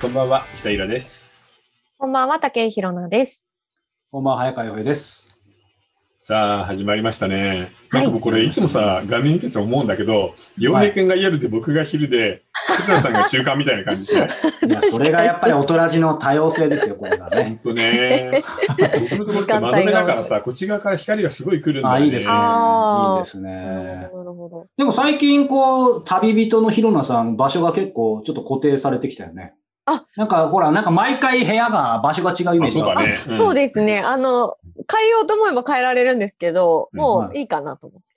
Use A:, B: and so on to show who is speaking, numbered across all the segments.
A: こんばんは、下平です。
B: こんばんは、竹井ひろなです。
C: こんばんは、早川洋平です。
A: さあ、始まりましたね。
B: は
A: ないんかもうこれ、いつもさ、画面見てて思うんだけど、洋平くんが夜で僕が昼で、福田さんが中間みたいな感じしない
C: それがやっぱり大人じの多様性ですよ、これが
A: ほん
C: ね。
A: とね。僕のところって窓辺だからさ、こっち側から光がすごい来るんだよね。
C: あ、いいですね。いいです
B: な
C: ね
B: なるほど。
C: でも最近、こう、旅人のひろなさん、場所が結構ちょっと固定されてきたよね。
B: あ
C: なんか、ほら、なんか毎回部屋が、場所が違うイメー
A: あ
C: ジが
A: そうだね。ん
B: そうですね。あの、変えようと思えば変えられるんですけど、
A: うん
B: もういいかなと思って。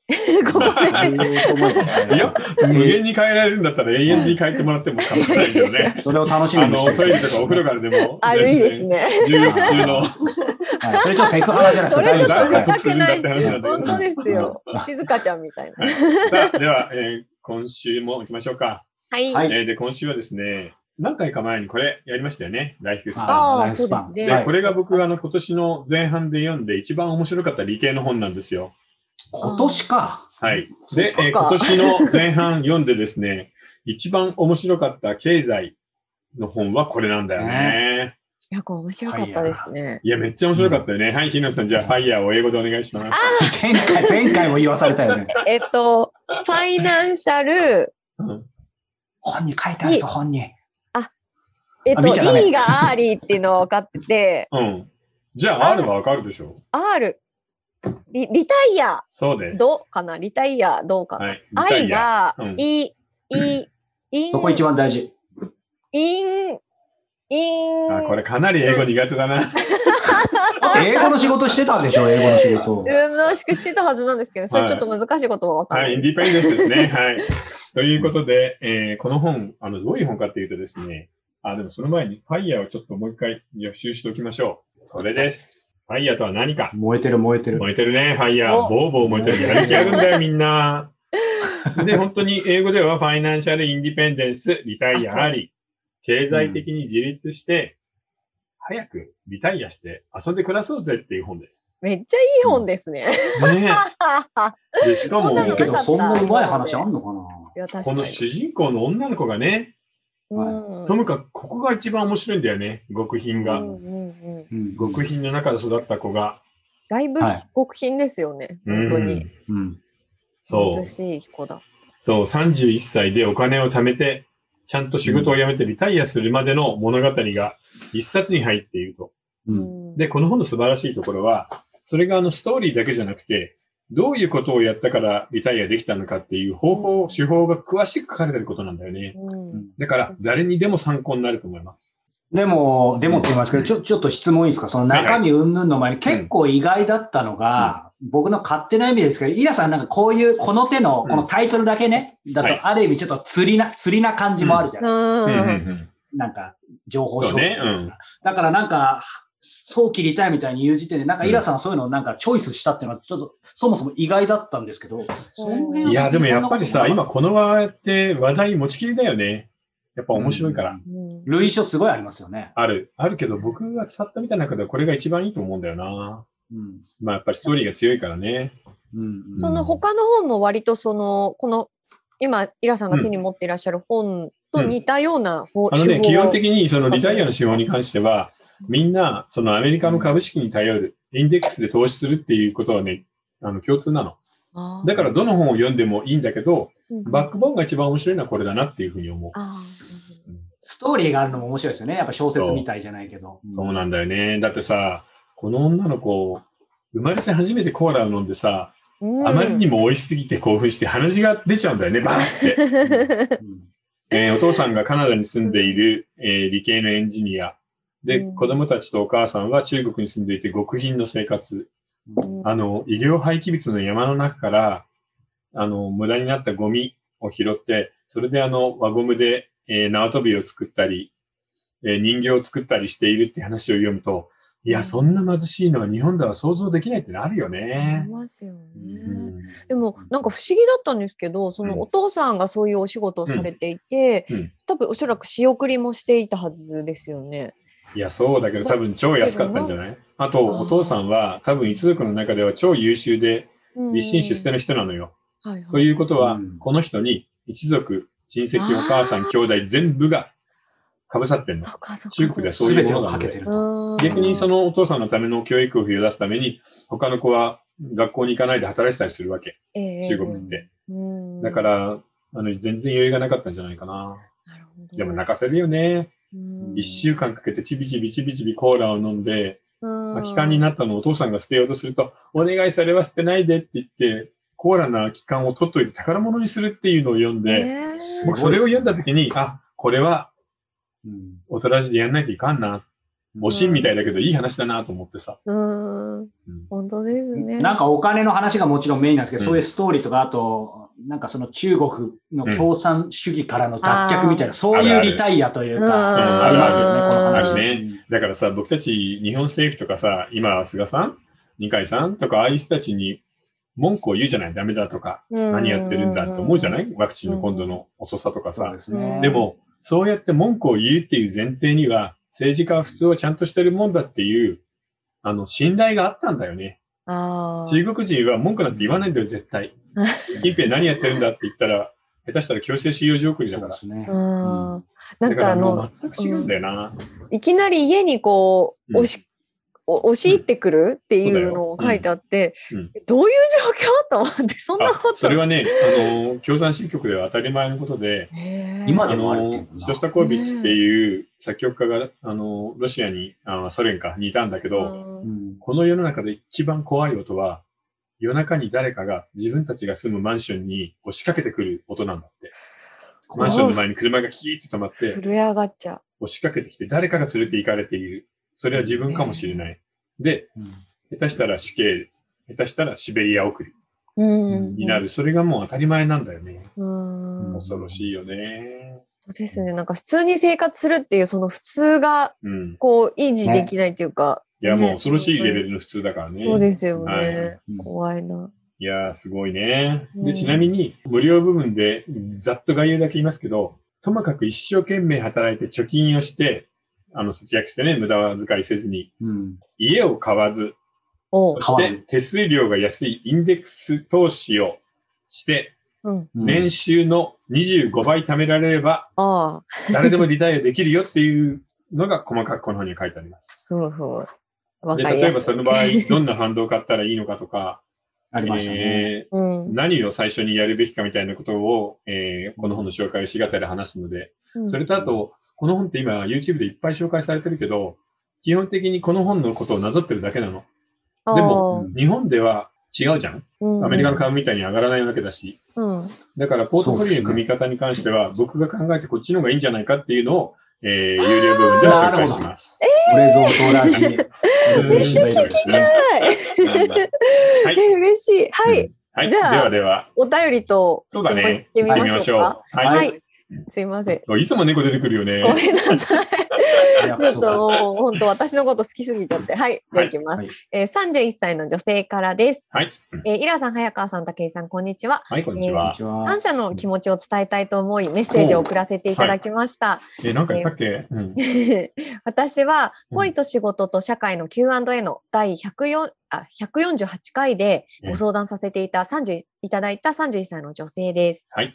B: ここで。
A: いや、無限に変えられるんだったら永遠に変えてもらっても構わないけどね。
C: それを楽しみ
A: あの、
C: にして
A: トイレとかお風呂からでも、
B: あ、いいですね。
A: 全然入浴中の。
C: はい、それちょっとセクハラじゃないですか。
B: それちょっと見たくない本当ですよ。静香ちゃんみたいな。
A: はいさあ、では、えー今週も行きましょうか。
B: はい。
C: はい
A: えーで、今週はですね、何回か前にこれやりましたよね。ライフスパン。
B: あー
C: ライフスパン
B: そうですね
A: で、これが僕があの今年の前半で読んで一番面白かった理系の本なんですよ。
C: 今年か。
A: はい。で、えー今年の前半読んでですね、一番面白かった経済の本はこれなんだよね。
B: いや、これ面白かったですね。
A: いや、めっちゃ面白かったよね。はい、ひなさん、じゃあ、ファイヤーを英語でお願いします。
C: 前回、前回も言わされたよね。
B: えっと、ファイナンシャル、
A: うん
C: 本に書いてあるんですよ、本に。
B: えっと、E が early っていうのは分かってて、
A: うん。じゃあ、R はわかるでしょ
B: ？R、リリタイア、
A: そうです。
B: どかな？リタイア、どうかな、
A: はい。
B: ?I が
A: うん、
B: い、い、イン、
C: そこ一番大事。
B: イン、イン、
A: あ、これかなり英語苦手だな。
C: 英語の仕事してたでしょ、英語の仕事。
B: うん、楽しくしてたはずなんですけど、それちょっと難しいことは分かん
A: は、
B: ないい。
A: インディペンデンスですね。はい。ということで、えーこの本、あの、どういう本かっていうとですね、あ、でもその前に、ファイヤーをちょっともう一回予習しておきましょう。これです。ファイヤーとは何か？
C: 燃えてる燃えてる。
A: 燃えてるね、ファイヤー。
B: お
A: ボーボー燃えてる。やる気あるんだよ、みんな。で、本当に英語では、ファイナンシャルインディペンデンス、リタイアあり、経済的に自立して、早くリタイアして遊んで暮らそうぜっていう本です。
B: めっちゃいい本ですね。
A: ね で、しかも、
C: けど、そんなうまい話あ
B: ん
C: んのかな？い
B: や、確か
A: この
B: に。
A: 主人公の女の子がね、
B: うん
A: ともかくここが一番面白いんだよね、極貧が。
B: うんうんうん
C: うん
A: 極貧の中で育った子が。
B: だいぶ
C: はい
B: 極貧ですよね、本当に。
A: うん
C: うん。
A: そう。
B: 貧しい子だ。
A: そう、31歳でお金を貯めて、ちゃんと仕事を辞めてリタイアするまでの物語が一冊に入っていると。
C: うん。
A: で、この本の素晴らしいところは、それがあのストーリーだけじゃなくて、どういうことをやったからリタイアできたのかっていう方法、手法が詳しく書かれてることなんだよね。
B: うん。
A: だから、誰にでも参考になると思います。
C: でも、でもって言いますけど、ちょ、ちょっと質問いいですか？その中身云々の前に結構意外だったのが、僕の勝手な意味ですけど、イラさんなんかこういう、この手の、
A: うん
C: このタイトルだけね、だ
A: はい。
C: とある意味ちょっと釣りな、釣りな感じもあるじゃない、
B: うん。
A: うん。うん。うん。
C: なんか、情報
A: そうね。うん。
C: だからなんか、早期リタイアみたいに言う時点で、なんかイラさんはそういうのをなんかチョイスしたっていうのは、ちょっとそもそも意外だったんですけど、い
A: や、でもやっぱりさ、今
C: こ
A: この場って話題持ちきりだよね。やっぱ面白いから。
C: うん
B: うん
C: と類書すごいありますよね。
A: ある。あるけど、僕が伝ったみたいな中ではこれが一番いいと思うんだよな。
C: うん。
A: まあやっぱりストーリーが強いからね。
C: うん。
B: その他の本も割とその、この、今、イラさんが手に持っていらっしゃる本と似たような方、
A: あのね、基本的にそのリタイアの手法に関しては、みんなそのアメリカの株式に頼る、インデックスで投資するっていうことはね、あの共通なの。だからどの本を読んでもいいんだけど、
B: うん
A: バックボーンが一番面白いのはこれだなっていうふうに思う。
B: あ
C: ストーリーがあるのも面白いですよね。やっぱ小説みたいじゃないけど。
A: そうなんだよね。だってさ、この女の子、生まれて初めてコーラを飲んでさ、
B: ーうん
A: あまりにも美味しすぎて興奮して鼻血が出ちゃうんだよね、バーって。
C: うん
A: えーお父さんがカナダに住んでいる、えー理系のエンジニア。で、
B: うん
A: 子供たちとお母さんは中国に住んでいて極貧の生活。
B: うん
A: あの、医療廃棄物の山の中から、あの、無駄になったゴミを拾って、それであの、輪ゴムで、えー縄跳びを作ったり、えー人形を作ったりしているって話を読むと、いや、そんな貧しいのは日本では想像できないってなるよ
B: あり
A: ね。
B: ますよね。
A: うん。
B: でもなんか不思議だったんですけど、そ
A: うん
B: のお父さんがそういうお仕事をされていて、
A: うん。
B: 多分おそらく仕送りもしていたはずですよね。
A: いや、そうだけど多分超安かったんじゃない？あと、お父さんは多分一族の中では超優秀で、
B: うん。
A: 立身出世の人なのよ。
B: はいはい。
A: ということは
C: うん、
A: この人に一族、親戚、お母さん、兄弟全部がかぶさってんの。中国ではそういうものなんで。
C: をかけてる。
B: うん
A: 逆にそのお父さんのための教育費を出すために、他の子は学校に行かないで働いてたりするわけ。中国って。
B: うん
A: だから、あの、全然余裕がなかったんじゃないかな。
B: なるほど
A: でも泣かせるよね。
B: うん
A: 一週間かけてちびちびちびちびコーラを飲んで、
B: うん
A: まあ、気管になったのをお父さんが捨てようとすると、お願いそれは捨てないでって言って、コーラな気管を取っといて宝物にするっていうのを読んで、
B: ねえ
A: 僕それを読んだ時に、あ、これは
C: うん。
A: 大人じでやんないといかんな。おしんみたいだけどいい話だなと思ってさ。
B: うん。
A: うん。
B: 本当ですね。
C: なんかお金の話がもちろんメインなんですけど、
A: うん。
C: そういうストーリーとか、あと、なんかその中国の共産主義からの脱却みたいな、そういうリタイアという
B: うん。
C: か、ありますよね、この話。
A: ね。だからさ、僕たち日本政府とかさ、今、菅さん？二階さんとか、ああいう人たちに文句を言うじゃない？ダメだとか、何やってるんだと思うじゃない？ワクチンの今度の遅さとかさ。
C: で
A: も、そうやって文句を言うっていう前提には、政治家は普通はちゃんとしてるもんだっていう、あの、信頼があったんだよね。中国人は文句なんて言わないんだよ、絶対。近辺何やってるんだって言ったら、下手したら強制収容所送りだから。
C: そうですね。
B: うん
C: うん
B: なん
A: だか
B: あの、
A: もう全く違うんだよな。
B: いきなり家にこう、
A: うん
B: 押し、お押し入ってくる？っていうのを書いてあって、
A: うん。うん。
B: どういう状況？と思って、そんな
A: あ
B: こと。
A: それはね、あの、共産新曲では当たり前のことで、
C: 今で
A: あの
C: もあるっていう、
A: ショスタコービッチっていう作曲家が、あの、ロシアに、あソ連かにいたんだけど、
B: うん。
C: うん
A: この世の中で一番怖い音は、夜中に誰かが自分たちが住むマンションに押しかけてくる音なんだって。マンションの前に車がキーッと止まって、
B: 震え上がっちゃ
A: 押しかけてきて誰かが連れて行かれている。それは自分かもしれない。で、
C: うん
A: 下手したら死刑、下手したらシベリア送り。になる。それがもう当たり前なんだよね。
B: うん。
A: 恐ろしいよね。
B: そうですね。なんか普通に生活するっていうその普通が
A: うん。
B: こう維持できないっていうか。
A: いや、もう
B: ね
A: 恐ろしいレベルの普通だからね。
B: そうですよ
A: はい
B: ね。
C: うん
B: 怖いな。
A: いやー、すごいね。で、
B: うん
A: ちなみに、無料部分で、ざっと概要だけ言いますけど、ともかく一生懸命働いて貯金をして、あの、節約してね、無駄遣いせずに、
C: うん
A: 家を買わず、そして手数料が安いインデックス投資をして、年収の25倍貯められれば、誰でもリタイアできるよっていうのが細かくこの本に書いてあります。
B: ふむふむ。わ
A: で。例えばその場合、どんなファンドを買ったらいいのかとか、
C: ありましたね。
A: えー
B: うん。
A: 何を最初にやるべきかみたいなことを、えーこの本の紹介をしがたで話すので、それとあと、この本って今 YouTube でいっぱい紹介されてるけど、基本的にこの本のことをなぞってるだけなの。でも日本では違うじゃん
B: うん
A: アメリカの株みたいに上がらないわけだし。
B: うん。
A: だから、ポートフォリオの組み方に関しては、僕が考えてこっちの方がいいんじゃないかっていうのを、えー有料部分では紹介します。
C: これぞトラジ。
A: めっちゃ聞きたい
B: はい。
A: はい
B: え嬉しい。はい。
A: はい。で
B: じゃあ
A: はでは、
B: お便りと質
A: そうだ
B: 問いっ
A: ね。
B: てみましょうか。
A: はい。
B: はい。すいません。
A: いつも猫出てくるよね。
B: ごめんなさい。ちょっと
C: は
B: もう本当私のこと好きすぎちゃって。はい。じゃあいきます。
C: い。
B: えー、31歳の女性からです。
A: はい。
B: えー、イラさん、早川さん、武井さん、こんにちは。
A: はい、こんにちは
C: に。ちは
B: 感謝の気持ちを伝えたいと思い、メッセージを送らせていただきました。
A: え、なんか言ったっけ？うん。
B: 私は
A: うん
B: 恋と仕事と社会の Q&A の第104あ148回でご相談させていた30いただいた31歳の女性です。
A: はい。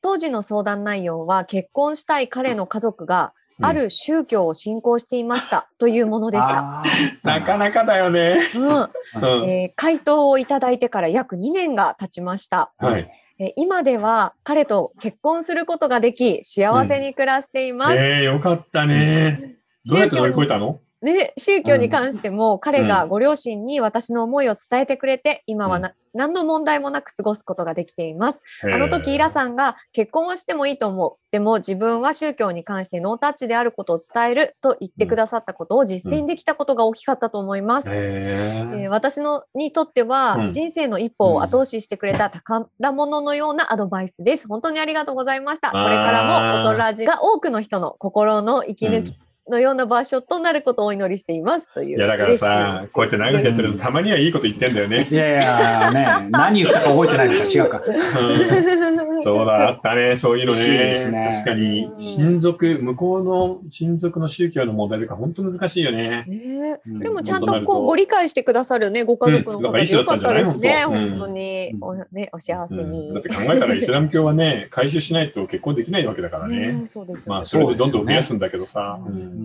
B: 当時の相談内容は結婚したい彼の家族が
A: うん
B: ある宗教を信仰していましたというものでした。
A: なかなかだよね。
B: うん
A: うん。
B: えー回答をいただいてから約2年が経ちました。
A: はい。
B: えー今では彼と結婚することができ幸せに暮らしています。
A: えー、よかったね。どうやって乗り越えたの？
B: ね、宗教に関しても、彼がご両親に私の思いを伝えてくれて、今はな、何の問題もなく過ごすことができています。あの時、イラさんが結婚はしてもいいと思う。でも自分は宗教に関してノータッチであることを伝えると言ってくださったことを実践できたことが大きかったと思います。
A: え
B: えー
A: ー、
B: 私のにとっては、
A: うん
B: 人生の一歩を後押ししてくれた宝物のようなアドバイスです。本当にありがとうございました。これからも大人ラジが多くの人の心の息抜きのような場所となることをお祈りしていますという。
A: いや、だからさ、こうやって長くやってるとたまにはいいこと言ってんだよね。
C: いやいや、ね、何言ったか覚えてないのか違うか。
A: うんそうだ、あったね、そういうのね。
C: ね
A: 確かに、親族、向こうの親族の宗教の問題とか本当難しいよね。
B: ね
C: うん
B: でもちゃんとこうご理解してくださるね、ご家族の方でよかったですね、
A: 人だったん
B: 本当に。おね、お幸せ
A: うん
B: に。
A: だって考えたらイスラム教はね、回収しないと結婚できないわけだからね。
B: ねそうですよね
A: まあ、それでどんどん増やすんだけどさ。
B: う
A: ん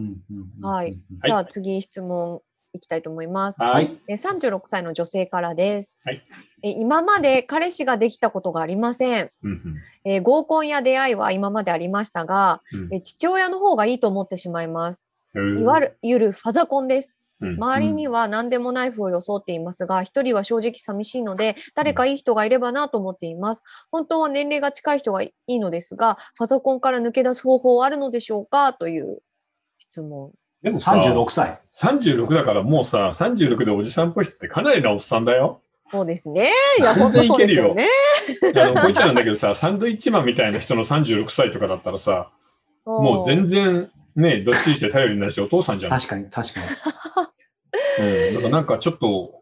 B: はい。じゃあ次質問いきたいと思います。
A: は。
C: い。
B: え36歳の女性からです、
A: はい
B: え。今まで彼氏ができたことがありません。
A: うん
B: え合コンや出会いは今までありましたが、え父親の方がいいと思ってしまいます。いわゆるファザコンです。周りには何でもナイフを装っていますが、一人は正直寂しいので、誰かいい人がいればなと思っています。本当は年齢が近い人がいいのですが、ファザコンから抜け出す方法はあるのでしょうかという質問。
A: でもさ、
C: 36歳。
A: 36だからもうさ、36でおじさんっぽい人ってかなりなおっさんだよ。
B: そうですね。いや、
A: 全
B: 本当そう
A: 然いけるよ
B: ですよね。
A: あの、こいつなんだけどさ、サンドイッチマンみたいな人の36歳とかだったらさ、もう全然ね、どっしりして頼りになるし、お父さんじゃん。
C: 確かに、確かに。
A: うん。だからなんかちょっと、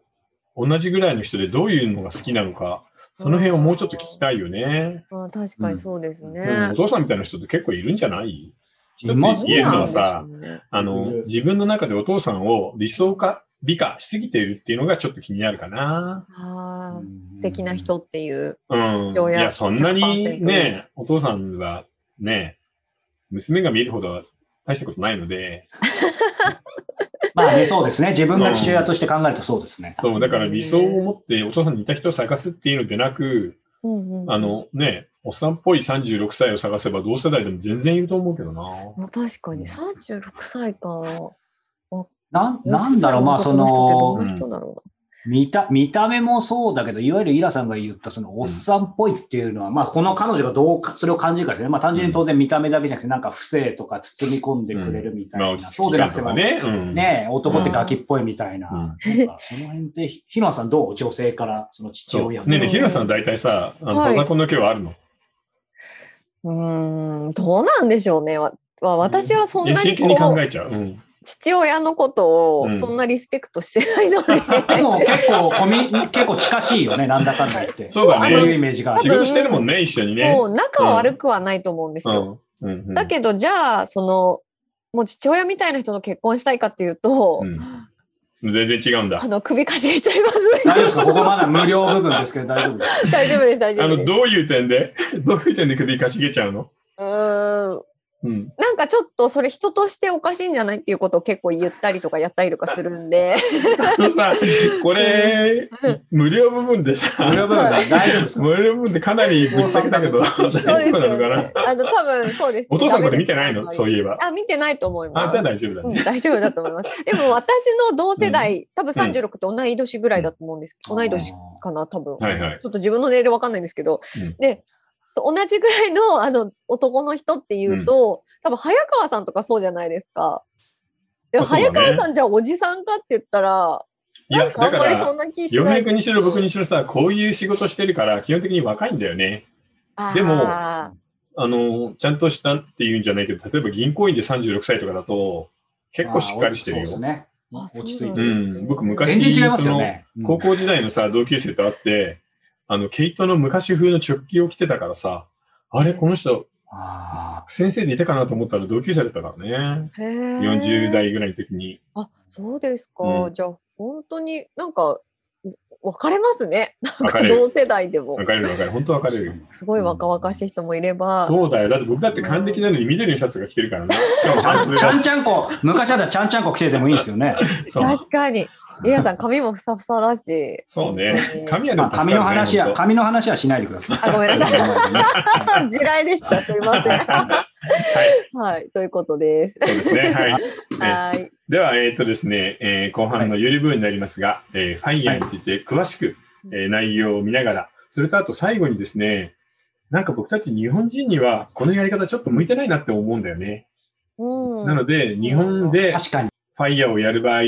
A: 同じぐらいの人でどういうのが好きなのか、その辺をもうちょっと聞きたいよね。
B: あ確かにそうですね。
A: うんお父さんみたいな人って結構いるんじゃない？一つ言えるのはさあの、自分の中でお父さんを理想化、美化しすぎているっていうのがちょっと気になるかな。
B: 素敵な人っていう。
A: うん。いや、そんなに
B: 100%
A: ね、お父さんはね、娘が見えるほどは大したことないので、
C: まあね、そうですね。自分が父親として考えるとそうですね。
A: そう、だから理想を持ってお父さんに似た人を探すっていうのでなく、
B: うんうん
A: あのね、おっさんっぽい36歳を探せば同世代でも全然いると思うけどな。
B: まあ、確かに36歳か。
C: なんなんだろう、まあそ
B: の
C: 見た、見た目もそうだけど、いわゆるイラさんが言ったそのおっさんっぽいっていうのは、まあこの彼女がどうか、それを感じるかですね。まあ単純に当然見た目だけじゃなくて、なんか不正とか包み込んでくれるみたい
A: まあ、
C: な。
A: 落ち着
C: そう
A: き
C: でなくても、
A: ね。うん。
C: ね男ってガキっぽいみたいな。
A: うん
C: なんかその辺って、ひろなさんどう？女性からその父。親
A: ねえねひろさん大体さ、あの、
B: はい
A: パソコンの毛はあるの？
B: う。うーん、どうなんでしょうね。わわ私はそんなに
A: 真剣に考
B: こう
A: えちゃう。うん。
B: 父親のこと
A: うん
B: をそんなリスペクトしてないので、
C: でも結構コミ、結構近しいよね、なんだかんだ言って。
A: そうだね
C: そういうイメージが
A: 仕事してるもんね、一緒にね。
B: そう、仲は悪くはないと思うんですよ。
A: うん。うんうん
B: だけど、じゃあ、その、もう父親みたいな人と結婚したいかっていうと、
A: うん、全然違うんだ
B: あ。の、首かしげちゃいますね。
C: 大丈夫ですか？ここまだ無料部分ですけど大丈夫ですか
B: 大丈夫です、大丈
A: あの、
B: 夫です。
A: どういう点で？どういう点で首かしげちゃうの？
B: うーん。
A: うん。
B: なんかちょっとそれ人としておかしいんじゃないっていうことを結構言ったりとかやったりとかするんで。
A: あのさ、これ、無料部分でさ、
C: 無料部分大丈夫で
A: 無料部分でかなりぶっちゃけたけど、大丈夫なのかな？
B: ね。あの、多分そうです、
A: お父さんのこと見てないの？そういえば。
B: あ、見てないと思います。
A: あ、じゃあ大丈夫だ
B: うん、
A: ね。
B: 大丈夫だと思います。でも私の同世代、多分36って同い年ぐらいだと思うんです。同い年かな、多分。
A: はいはい。
B: ちょっと自分の年齢わかんないんですけど、
A: うん
B: でそう同じぐらいの あの男の人っていうと、多分早川さんとかそうじゃないですか。でも早川さんじゃあおじさんかって言ったら、
A: いや、
B: なんかあ
A: だから、
B: んまりそんな気し
A: 洋
B: ない。
A: 平君にしろ僕にしろさ、こういう仕事してるから、基本的に若いんだよね。でも
B: あ
A: あの、ちゃんとしたっていうんじゃないけど、例えば銀行員で36歳とかだと、結構しっかりしてるよ。
C: 落ち着いてる。
A: うん。僕昔、
C: 全然違います
A: その、高校時代のさ、同級生と会って、あの、毛糸の昔風の直帰を着てたからさ、あれ、この人、
C: あ
A: 先生でいたかなと思ったら同級生だったからね。
B: ーへー
A: 40代ぐらいの時に。
B: あ、そうですか。
A: うん
B: じゃあ本当になんか分かれますね。なん
A: 分か
B: 同世代でも
A: 分。かれる分かれる。本当分かれる。
B: すごい若々しい人もいれば。
A: そうだよ。だって僕だって還暦なのに緑のシャツが着てるからね。しかも半袖
C: ちゃん
A: だし。
C: ちゃんこ、昔だったらちゃんちゃんこ着ててもいいんですよね。
A: そう
B: 確かに。リラさん髪もふさふさだし。
A: そうね。
B: 髪
A: 髪はで
C: まあ、髪の話は、
A: 本
C: 髪の話はしないでください。
B: あごめんなさい
C: い。
B: 地雷でした。すみません。
A: 当はい。
B: はい、そういうことです。
A: そうですね。はい。ね
B: はい。
A: では、えっ、とですね、えー後半の有利部分になりますが、えーファイヤーについて詳しく、えー内容を見ながら、それとあと最後にですね、なんか僕たち日本人にはこのやり方ちょっと向いてないなって思うんだよね。
B: うん。
A: なので、日本で
C: 確かに。
A: ファイヤーをやる場合、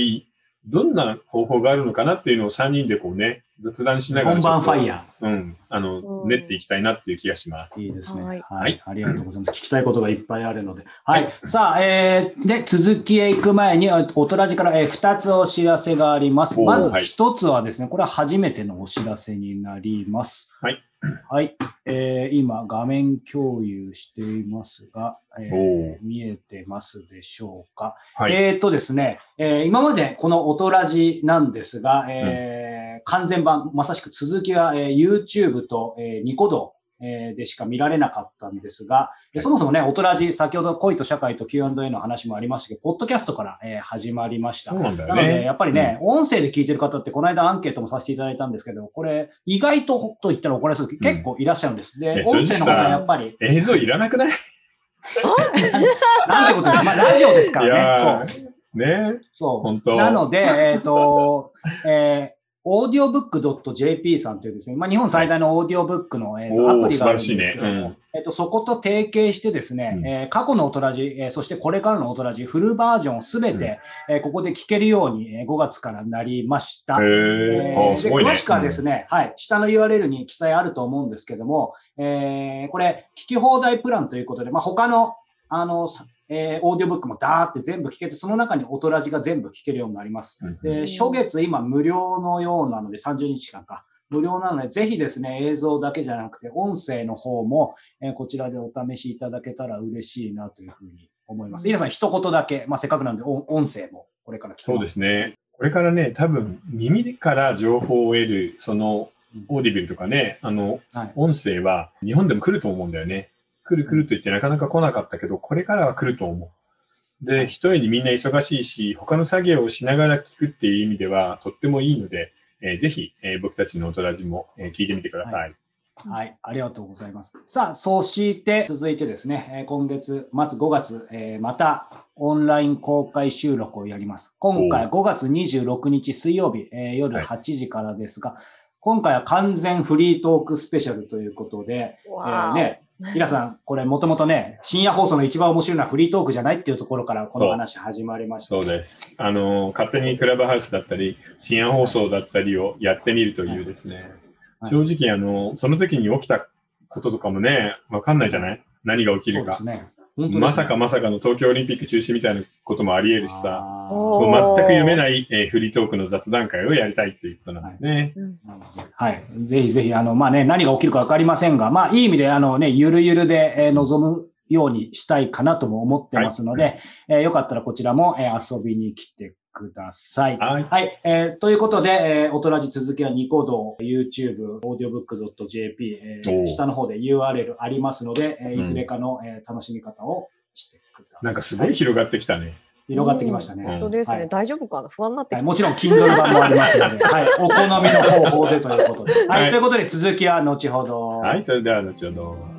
A: どんな方法があるのかなっていうのを3人でこうね、雑談しながら
C: 本番ファイ
A: ヤ
C: ヤ
A: ー。うん。あの、
B: うん
A: 練っていきたいなっていう気がします。
C: ー。いいですね。
B: は
C: はいい。
A: はい
C: ありがとうございます。聞きたいことがいっぱいあるので。はい。さあ、えー、で、続きへ行く前に、あおとらじから、えー、2つお知らせがあります。まず
A: はい
C: 1つはですね、これは初めてのお知らせになります。
A: はい。
C: はい。えー今、画面共有していますが、えー見えてますでしょうか？
A: はい。
C: えーっとですね、えー今までこの音ラジなんですが、えー完全版、まさしく続きは、えー YouTube と、えーニコ動、えーでしか見られなかったんですが、えーそもそもね、音ラジ、先ほど恋と社会と Q&A の話もありましたけど、ポッドキャストから、えー始まりました。
A: そうなんだよ
C: なので、
A: ね。
C: やっぱりね、音声で聞いてる方って、この間アンケートもさせていただいたんですけど、これ、意外とと言ったら怒られそう結構いらっしゃるんです。で、
A: え
C: 音声の方やっぱり、
A: 映像いらなくない？
C: なんてことですか、まあ、ラジオですか
A: い
C: ら
A: や
C: ね。そう。
A: ーね。
C: そう。
A: 本当。
C: なので、えっ、と、えー、audiobook.jp さんというですね、まあ、日本最大のオーディオブックの、えーとアプリがあるんです
A: ねうん
C: えっとそこと提携してですね、
A: うん
C: えー過去の音ラジ、えーそしてこれからの音ラジ、フルバージョンすべて、えーここで聞けるように、えー5月からなりました。
A: へ
C: え
A: え。
C: ー
A: あ、すごいね。
C: で詳しくはですね、はい、下の URL に記載あると思うんですけども、えーこれ、聞き放題プランということで、まあ、他の、あの、さえーオーディオブックもダーって全部聞けて、その中に音ラジが全部聞けるようになります。
A: うん
C: で、初月今無料のようなので、30日間か。無料なので、ぜひですね、映像だけじゃなくて、音声の方も、えーこちらでお試しいただけたら嬉しいなというふうに思います。皆さん、一言だけ、まあ、せっかくなんで、お音声もこれから聞きます。
A: そうですね。これからね、多分耳から情報を得る、そのオーディビルとかね、あの、
C: はい
A: 音声は日本でも来ると思うんだよね。来る来ると言ってなかなか来なかったけど、これからは来ると思う。で、一重にみんな忙しいし、他の作業をしながら聞くっていう意味ではとってもいいので、えーぜひ、えー僕たちの音ラジも、えー聞いてみてください。
C: はい、ありがとうございます。さあ、そして続いてですね、えー今月末5月、えーまたオンライン公開収録をやります。今回5月26日水曜日、えー夜
A: はい
C: 8時からですが、今回は完全フリートークスペシャルということで、え
B: ー
C: ね、平さん、これもともとね、深夜放送の一番面白いのはフリートークじゃないっていうところからこの話始まりました。
A: そうです。あのー、勝手にクラブハウスだったり、深夜放送だったりをやってみるというですね、
C: はい
A: 正直、あのー、その時に起きたこととかもね、わかんないじゃない？何が起きるか
C: そうです。ね。
A: まさかまさかの東京オリンピック中止みたいなこともあり得るしさ、もう全く読めない、えーフリートークの雑談会をやりたいっていうことなんですね。
B: うん。
C: なのではい。ぜひぜひ、あの、まあね、何が起きるかわかりませんが、まあ、いい意味で、あのね、ゆるゆるで、えー臨むようにしたいかなとも思ってますので、えーよかったらこちらも、えー遊びに来てください。
A: はい。
C: はい。えーということで、えー、おとらじ続きはニコ動、YouTube、audiobook.jp、え
A: ー
C: 下の方で URL ありますので、えー
A: うん
C: いずれかの、えー楽しみ方をしてください。
A: なんかすごい広がってきたね。
C: 広がってきましたね。
A: うん
B: 本当ですね、
C: はい
B: 大丈夫かな？不安になってきた。
C: はい、もちろん Kindle 版もありますので、はい、お好みの方法でということで。はい、
A: はい
C: ということで続きは後ほど。
A: はい、それでは後ほど。